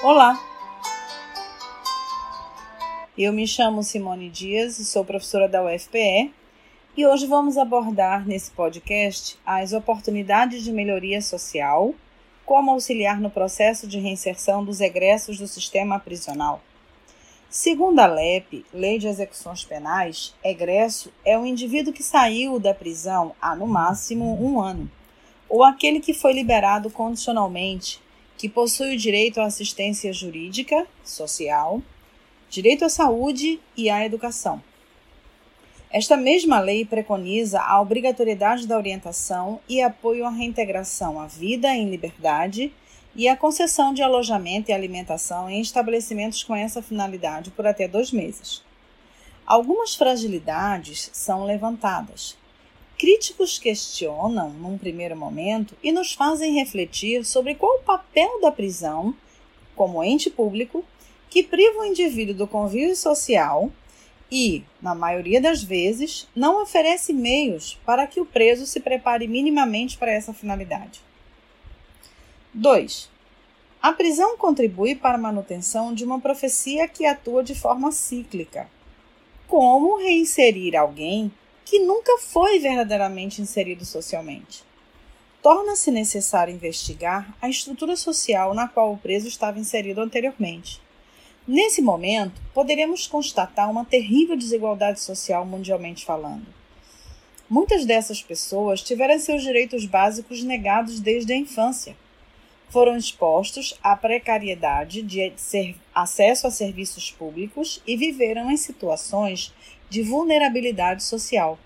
Olá! Eu me chamo Simone Dias e sou professora da UFPE e hoje vamos abordar nesse podcast as oportunidades de melhoria social, como auxiliar no processo de reinserção dos egressos do sistema prisional. Segundo a LEP, Lei de Execuções Penais, egresso é o indivíduo que saiu da prisão há no máximo um ano, ou aquele que foi liberado condicionalmente que possui o direito à assistência jurídica, social, direito à saúde e à educação. Esta mesma lei preconiza a obrigatoriedade da orientação e apoio à reintegração à vida em liberdade e a concessão de alojamento e alimentação em estabelecimentos com essa finalidade por até dois meses. Algumas fragilidades são levantadas, Críticos questionam, num primeiro momento, e nos fazem refletir sobre qual o papel da prisão, como ente público, que priva o indivíduo do convívio social e, na maioria das vezes, não oferece meios para que o preso se prepare minimamente para essa finalidade. 2. A prisão contribui para a manutenção de uma profecia que atua de forma cíclica. Como reinserir alguém que nunca foi verdadeiramente inserido socialmente. Torna-se necessário investigar a estrutura social na qual o preso estava inserido anteriormente. Nesse momento, poderemos constatar uma terrível desigualdade social mundialmente falando. Muitas dessas pessoas tiveram seus direitos básicos negados desde a infância. Foram expostos à precariedade de acesso a serviços públicos e viveram em situações de vulnerabilidade social.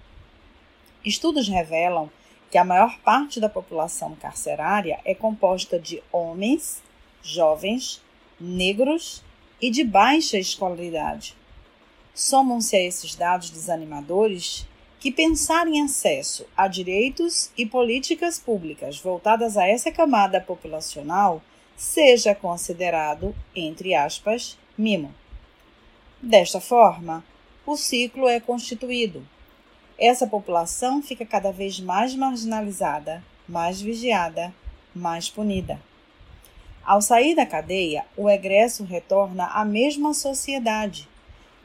Estudos revelam que a maior parte da população carcerária é composta de homens, jovens, negros e de baixa escolaridade. Somam-se a esses dados desanimadores que pensar em acesso a direitos e políticas públicas voltadas a essa camada populacional seja considerado, entre aspas, mimo. Desta forma, o ciclo é constituído. Essa população fica cada vez mais marginalizada, mais vigiada, mais punida. Ao sair da cadeia, o egresso retorna à mesma sociedade,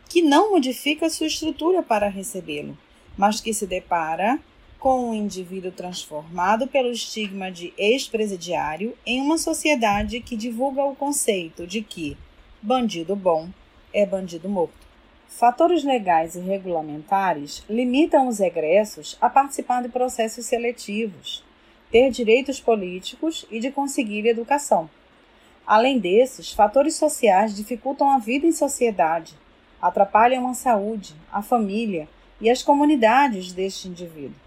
que não modifica sua estrutura para recebê-lo, mas que se depara com um indivíduo transformado pelo estigma de ex-presidiário em uma sociedade que divulga o conceito de que bandido bom é bandido morto. Fatores legais e regulamentares limitam os egressos a participar de processos seletivos, ter direitos políticos e de conseguir educação. Além desses, fatores sociais dificultam a vida em sociedade, atrapalham a saúde, a família e as comunidades deste indivíduo,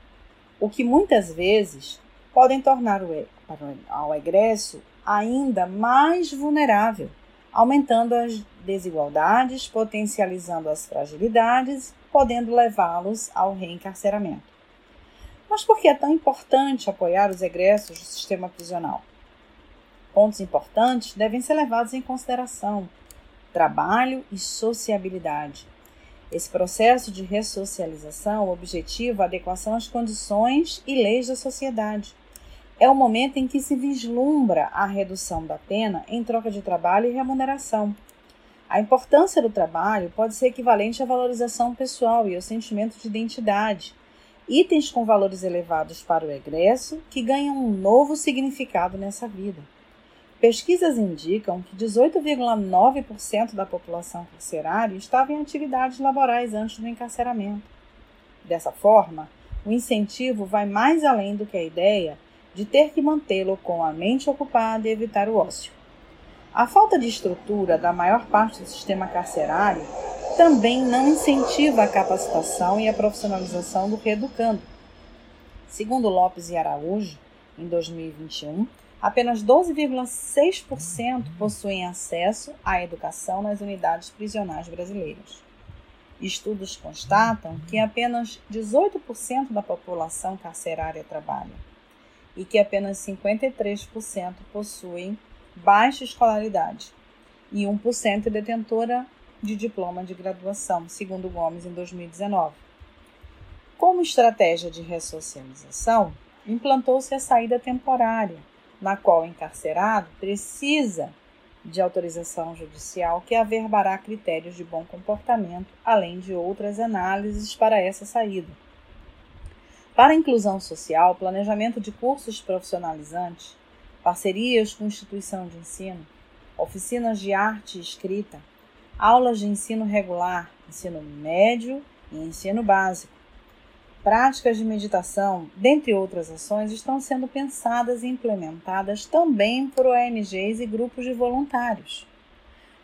o que muitas vezes podem tornar o egresso ainda mais vulnerável aumentando as desigualdades, potencializando as fragilidades, podendo levá-los ao reencarceramento. Mas por que é tão importante apoiar os egressos do sistema prisional? Pontos importantes devem ser levados em consideração: trabalho e sociabilidade. Esse processo de ressocialização objetiva a adequação às condições e leis da sociedade é o momento em que se vislumbra a redução da pena em troca de trabalho e remuneração. A importância do trabalho pode ser equivalente à valorização pessoal e ao sentimento de identidade, itens com valores elevados para o egresso que ganham um novo significado nessa vida. Pesquisas indicam que 18,9% da população carcerária estava em atividades laborais antes do encarceramento. Dessa forma, o incentivo vai mais além do que a ideia de ter que mantê-lo com a mente ocupada e evitar o ócio. A falta de estrutura da maior parte do sistema carcerário também não incentiva a capacitação e a profissionalização do reeducando. Segundo Lopes e Araújo, em 2021, apenas 12,6% possuem acesso à educação nas unidades prisionais brasileiras. Estudos constatam que apenas 18% da população carcerária trabalha e que apenas 53% possuem baixa escolaridade e 1% é detentora de diploma de graduação, segundo Gomes em 2019. Como estratégia de ressocialização, implantou-se a saída temporária, na qual o encarcerado precisa de autorização judicial que averbará critérios de bom comportamento, além de outras análises para essa saída. Para a inclusão social, planejamento de cursos profissionalizantes, parcerias com instituição de ensino, oficinas de arte e escrita, aulas de ensino regular, ensino médio e ensino básico, práticas de meditação, dentre outras ações, estão sendo pensadas e implementadas também por ONGs e grupos de voluntários.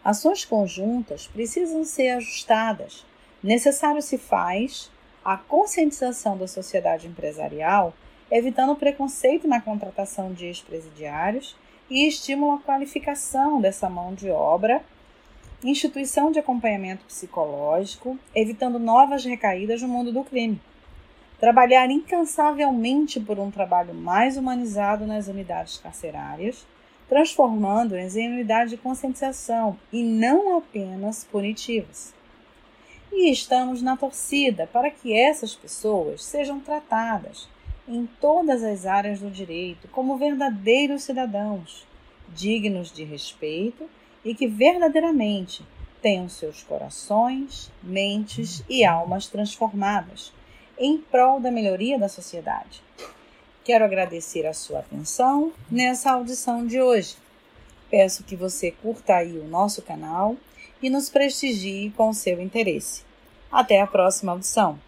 Ações conjuntas precisam ser ajustadas. Necessário se faz a conscientização da sociedade empresarial, evitando o preconceito na contratação de ex-presidiários e estímulo à qualificação dessa mão de obra, instituição de acompanhamento psicológico, evitando novas recaídas no mundo do crime. Trabalhar incansavelmente por um trabalho mais humanizado nas unidades carcerárias, transformando-as em unidades de conscientização e não apenas punitivas. E estamos na torcida para que essas pessoas sejam tratadas em todas as áreas do direito como verdadeiros cidadãos, dignos de respeito e que verdadeiramente tenham seus corações, mentes e almas transformadas em prol da melhoria da sociedade. Quero agradecer a sua atenção nessa audição de hoje. Peço que você curta aí o nosso canal e nos prestigie com o seu interesse. Até a próxima audição.